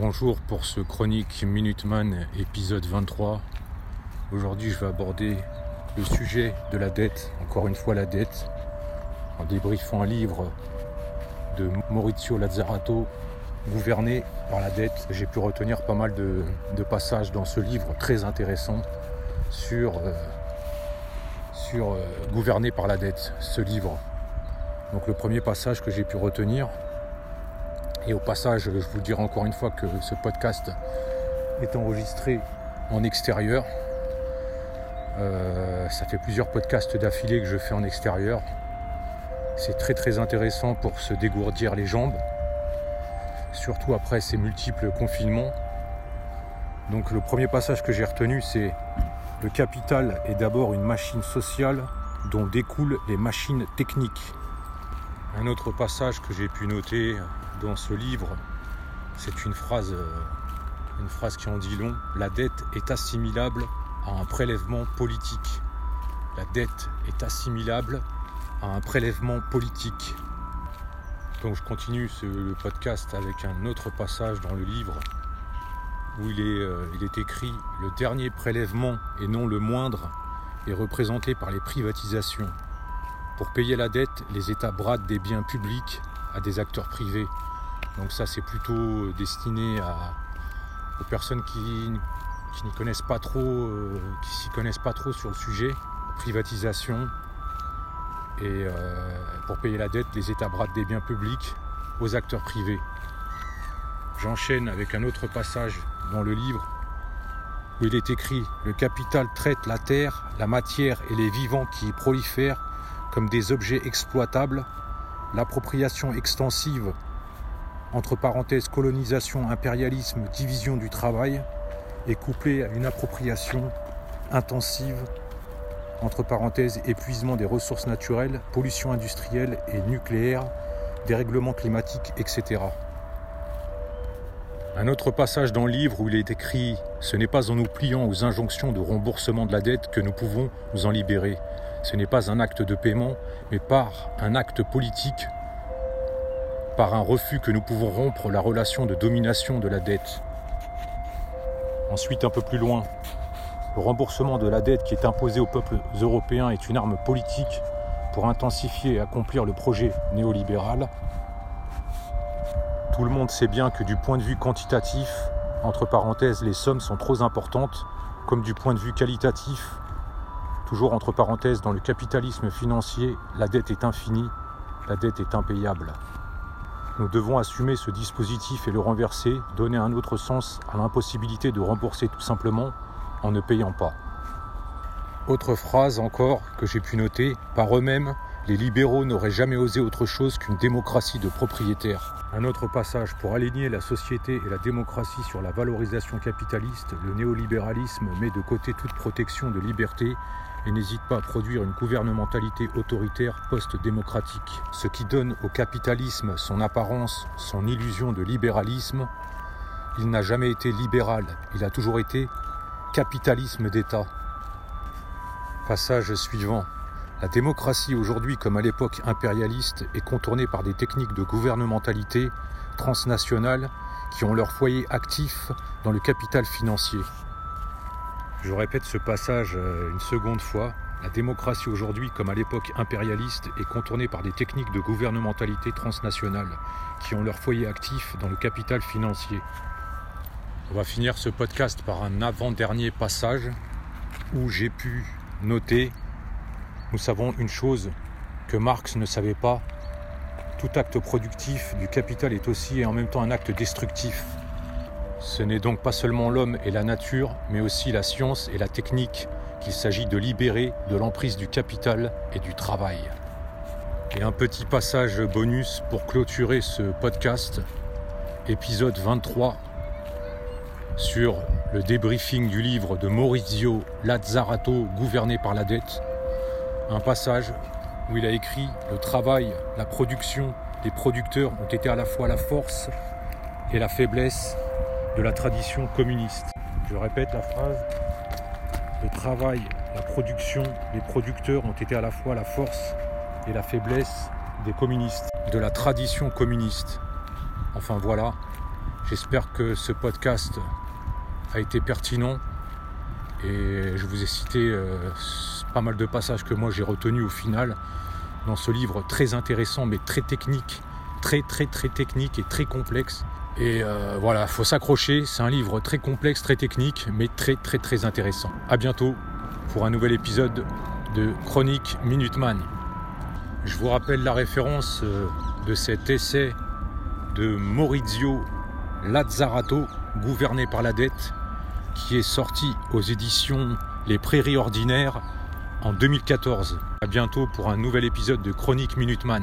Bonjour pour ce chronique Minuteman épisode 23. Aujourd'hui je vais aborder le sujet de la dette, encore une fois la dette, en débriefant un livre de Maurizio Lazzarato, Gouverné par la dette. J'ai pu retenir pas mal de, passages dans ce livre très intéressant sur, euh, euh, Gouverné par la dette, ce livre. Donc le premier passage que j'ai pu retenir, et au passage, je vous dirai encore une fois que ce podcast est enregistré en extérieur. Euh, ça fait plusieurs podcasts d'affilée que je fais en extérieur. C'est très très intéressant pour se dégourdir les jambes, surtout après ces multiples confinements. Donc le premier passage que j'ai retenu, c'est le capital est d'abord une machine sociale dont découlent les machines techniques. Un autre passage que j'ai pu noter dans ce livre, c'est une phrase, euh, une phrase qui en dit long. La dette est assimilable à un prélèvement politique. La dette est assimilable à un prélèvement politique. Donc je continue ce, le podcast avec un autre passage dans le livre où il est, euh, il est écrit Le dernier prélèvement, et non le moindre, est représenté par les privatisations. Pour payer la dette, les États bradent des biens publics à des acteurs privés donc ça c'est plutôt destiné aux personnes qui, n'y connaissent pas trop, euh, qui s'y connaissent pas trop sur le sujet, privatisation. Et euh, pour payer la dette, les États bradent des biens publics aux acteurs privés. J'enchaîne avec un autre passage dans le livre où il est écrit Le capital traite la terre, la matière et les vivants qui y prolifèrent comme des objets exploitables. L'appropriation extensive entre parenthèses colonisation, impérialisme, division du travail, est couplée à une appropriation intensive, entre parenthèses épuisement des ressources naturelles, pollution industrielle et nucléaire, dérèglement climatique, etc. Un autre passage dans le livre où il est écrit Ce n'est pas en nous pliant aux injonctions de remboursement de la dette que nous pouvons nous en libérer. Ce n'est pas un acte de paiement, mais par un acte politique par un refus que nous pouvons rompre la relation de domination de la dette. Ensuite, un peu plus loin, le remboursement de la dette qui est imposé aux peuples européens est une arme politique pour intensifier et accomplir le projet néolibéral. Tout le monde sait bien que du point de vue quantitatif, entre parenthèses, les sommes sont trop importantes, comme du point de vue qualitatif, toujours entre parenthèses, dans le capitalisme financier, la dette est infinie, la dette est impayable. Nous devons assumer ce dispositif et le renverser, donner un autre sens à l'impossibilité de rembourser tout simplement en ne payant pas. Autre phrase encore que j'ai pu noter, par eux-mêmes, les libéraux n'auraient jamais osé autre chose qu'une démocratie de propriétaires. Un autre passage, pour aligner la société et la démocratie sur la valorisation capitaliste, le néolibéralisme met de côté toute protection de liberté et n'hésite pas à produire une gouvernementalité autoritaire post-démocratique. Ce qui donne au capitalisme son apparence, son illusion de libéralisme. Il n'a jamais été libéral, il a toujours été capitalisme d'État. Passage suivant. La démocratie aujourd'hui, comme à l'époque impérialiste, est contournée par des techniques de gouvernementalité transnationale qui ont leur foyer actif dans le capital financier. Je répète ce passage euh, une seconde fois. La démocratie aujourd'hui, comme à l'époque impérialiste, est contournée par des techniques de gouvernementalité transnationale qui ont leur foyer actif dans le capital financier. On va finir ce podcast par un avant-dernier passage où j'ai pu noter, nous savons une chose que Marx ne savait pas, tout acte productif du capital est aussi et en même temps un acte destructif. Ce n'est donc pas seulement l'homme et la nature, mais aussi la science et la technique qu'il s'agit de libérer de l'emprise du capital et du travail. Et un petit passage bonus pour clôturer ce podcast, épisode 23, sur le débriefing du livre de Maurizio Lazzarato, Gouverné par la dette. Un passage où il a écrit Le travail, la production, les producteurs ont été à la fois la force et la faiblesse de la tradition communiste. Je répète la phrase. Le travail, la production, les producteurs ont été à la fois la force et la faiblesse des communistes, de la tradition communiste. Enfin voilà, J'espère que ce podcast a été pertinent et je vous ai cité euh, pas mal de passages que moi j'ai retenus au final dans ce livre très intéressant mais très technique, très très très technique et très complexe. Et euh, voilà, faut s'accrocher, c'est un livre très complexe, très technique mais très très très intéressant. A bientôt pour un nouvel épisode de Chronique Minuteman. Je vous rappelle la référence euh, de cet essai de Maurizio Lazzarato, Gouverné par la dette, qui est sorti aux éditions Les Prairies Ordinaires en 2014. A bientôt pour un nouvel épisode de Chronique Minuteman.